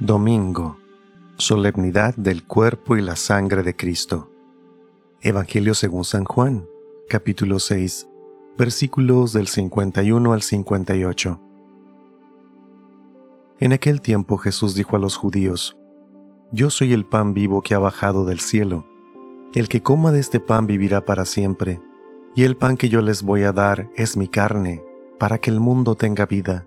Domingo, solemnidad del cuerpo y la sangre de Cristo. Evangelio según San Juan, capítulo 6, versículos del 51 al 58. En aquel tiempo Jesús dijo a los judíos, Yo soy el pan vivo que ha bajado del cielo. El que coma de este pan vivirá para siempre, y el pan que yo les voy a dar es mi carne, para que el mundo tenga vida.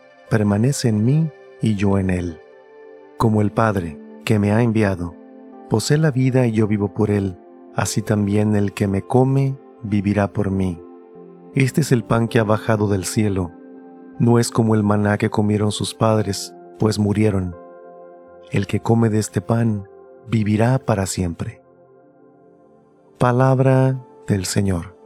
permanece en mí y yo en él como el Padre, que me ha enviado, posee la vida y yo vivo por él, así también el que me come vivirá por mí. Este es el pan que ha bajado del cielo, no es como el maná que comieron sus padres, pues murieron. El que come de este pan vivirá para siempre. Palabra del Señor.